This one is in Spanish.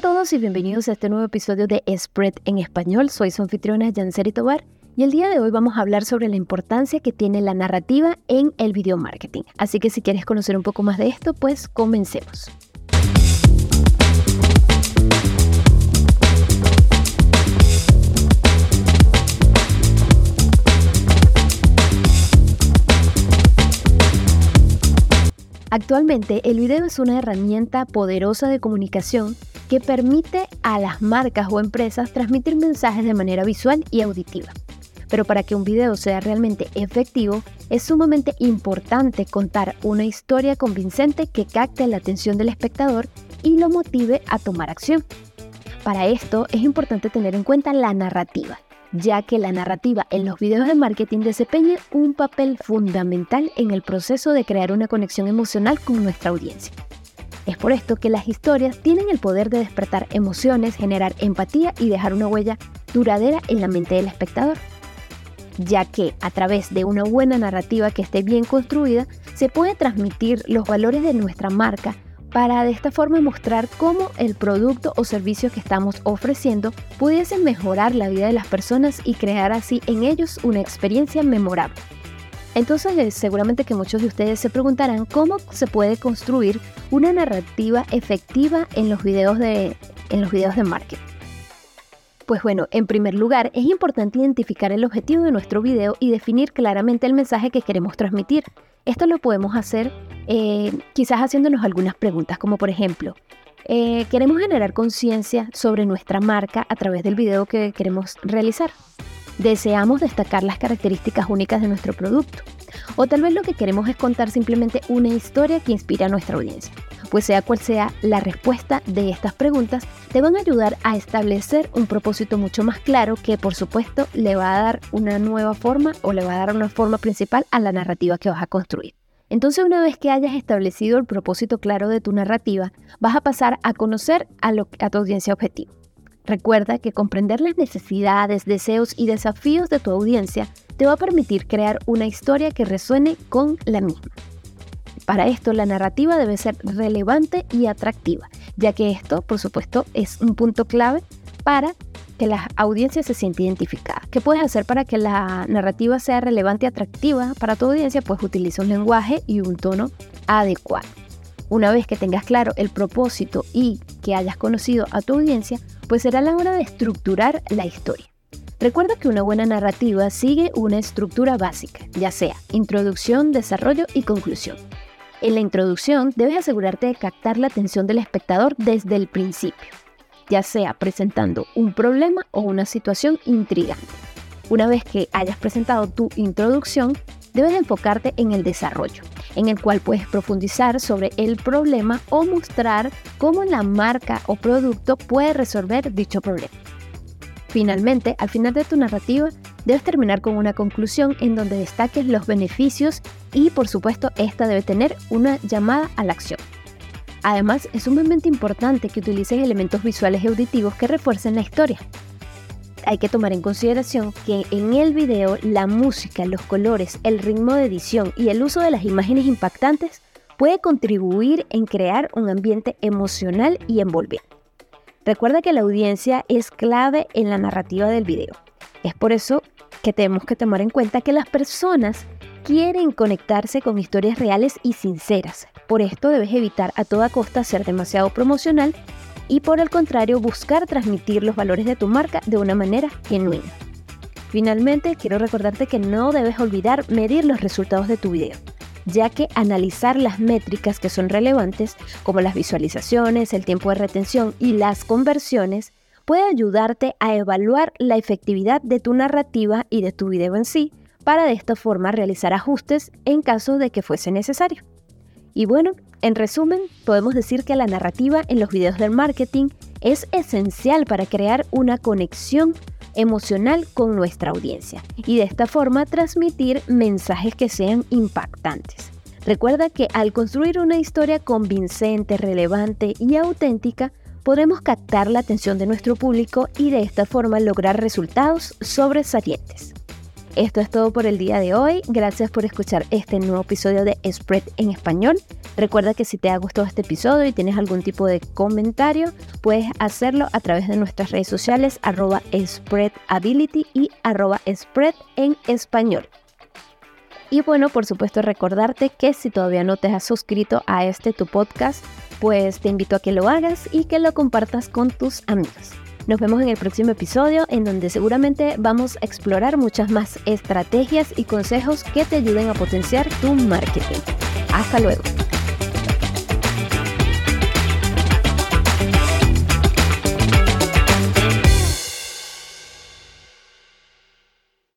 todos y bienvenidos a este nuevo episodio de Spread en Español. Soy su anfitriona Janseri Tobar y el día de hoy vamos a hablar sobre la importancia que tiene la narrativa en el video marketing. Así que si quieres conocer un poco más de esto, pues comencemos. Actualmente el video es una herramienta poderosa de comunicación que permite a las marcas o empresas transmitir mensajes de manera visual y auditiva. Pero para que un video sea realmente efectivo, es sumamente importante contar una historia convincente que capte la atención del espectador y lo motive a tomar acción. Para esto es importante tener en cuenta la narrativa, ya que la narrativa en los videos de marketing desempeña un papel fundamental en el proceso de crear una conexión emocional con nuestra audiencia. Es por esto que las historias tienen el poder de despertar emociones, generar empatía y dejar una huella duradera en la mente del espectador, ya que a través de una buena narrativa que esté bien construida, se puede transmitir los valores de nuestra marca para de esta forma mostrar cómo el producto o servicio que estamos ofreciendo pudiese mejorar la vida de las personas y crear así en ellos una experiencia memorable. Entonces eh, seguramente que muchos de ustedes se preguntarán cómo se puede construir una narrativa efectiva en los videos de, en los videos de marketing. Pues bueno, en primer lugar, es importante identificar el objetivo de nuestro video y definir claramente el mensaje que queremos transmitir. Esto lo podemos hacer eh, quizás haciéndonos algunas preguntas, como por ejemplo, eh, queremos generar conciencia sobre nuestra marca a través del video que queremos realizar. Deseamos destacar las características únicas de nuestro producto. O tal vez lo que queremos es contar simplemente una historia que inspira a nuestra audiencia. Pues sea cual sea la respuesta de estas preguntas, te van a ayudar a establecer un propósito mucho más claro que por supuesto le va a dar una nueva forma o le va a dar una forma principal a la narrativa que vas a construir. Entonces una vez que hayas establecido el propósito claro de tu narrativa, vas a pasar a conocer a, tu audiencia objetivo. Recuerda que comprender las necesidades, deseos y desafíos de tu audiencia te va a permitir crear una historia que resuene con la misma. Para esto la narrativa debe ser relevante y atractiva, ya que esto, por supuesto, es un punto clave para que la audiencia se sienta identificada. ¿Qué puedes hacer para que la narrativa sea relevante y atractiva para tu audiencia? Pues utiliza un lenguaje y un tono adecuado. Una vez que tengas claro el propósito y que hayas conocido a tu audiencia, pues será la hora de estructurar la historia. Recuerda que una buena narrativa sigue una estructura básica, ya sea introducción, desarrollo y conclusión. En la introducción debes asegurarte de captar la atención del espectador desde el principio ya sea presentando un problema o una situación intrigante. Una vez que hayas presentado tu introducción, debes enfocarte en el desarrollo, en el cual puedes profundizar sobre el problema o mostrar cómo la marca o producto puede resolver dicho problema. Finalmente, al final de tu narrativa, debes terminar con una conclusión en donde destaques los beneficios y por supuesto esta debe tener una llamada a la acción. Además, es sumamente importante que utilices elementos visuales y auditivos que refuercen la historia. Hay que tomar en consideración que en el video la música, los colores, el ritmo de edición y el uso de las imágenes impactantes puede contribuir en crear un ambiente emocional y envolvente. Recuerda que la audiencia es clave en la narrativa del video. Es por eso que tenemos que tomar en cuenta que las personas quieren conectarse con historias reales y sinceras, por esto debes evitar a toda costa ser demasiado promocional y por el contrario buscar transmitir los valores de tu marca de una manera genuina. Finalmente, quiero recordarte que no debes olvidar medir los resultados de tu video, ya que analizar las métricas que son relevantes, como las visualizaciones, el tiempo de retención y las conversiones, puede ayudarte a evaluar la efectividad de tu narrativa y de tu video en sí, para de esta forma realizar ajustes en caso de que fuese necesario. Y bueno, en resumen, podemos decir que la narrativa en los videos del marketing es esencial para crear una conexión emocional con nuestra audiencia y de esta forma transmitir mensajes que sean impactantes. Recuerda que al construir una historia convincente, relevante y auténtica, podremos captar la atención de nuestro público y de esta forma lograr resultados sobresalientes. Esto es todo por el día de hoy. Gracias por escuchar este nuevo episodio de Spread en español. Recuerda que si te ha gustado este episodio y tienes algún tipo de comentario, puedes hacerlo a través de nuestras redes sociales arroba spreadability y arroba spread en español. Y bueno, por supuesto recordarte que si todavía no te has suscrito a este tu podcast, pues te invito a que lo hagas y que lo compartas con tus amigos. Nos vemos en el próximo episodio en donde seguramente vamos a explorar muchas más estrategias y consejos que te ayuden a potenciar tu marketing. Hasta luego.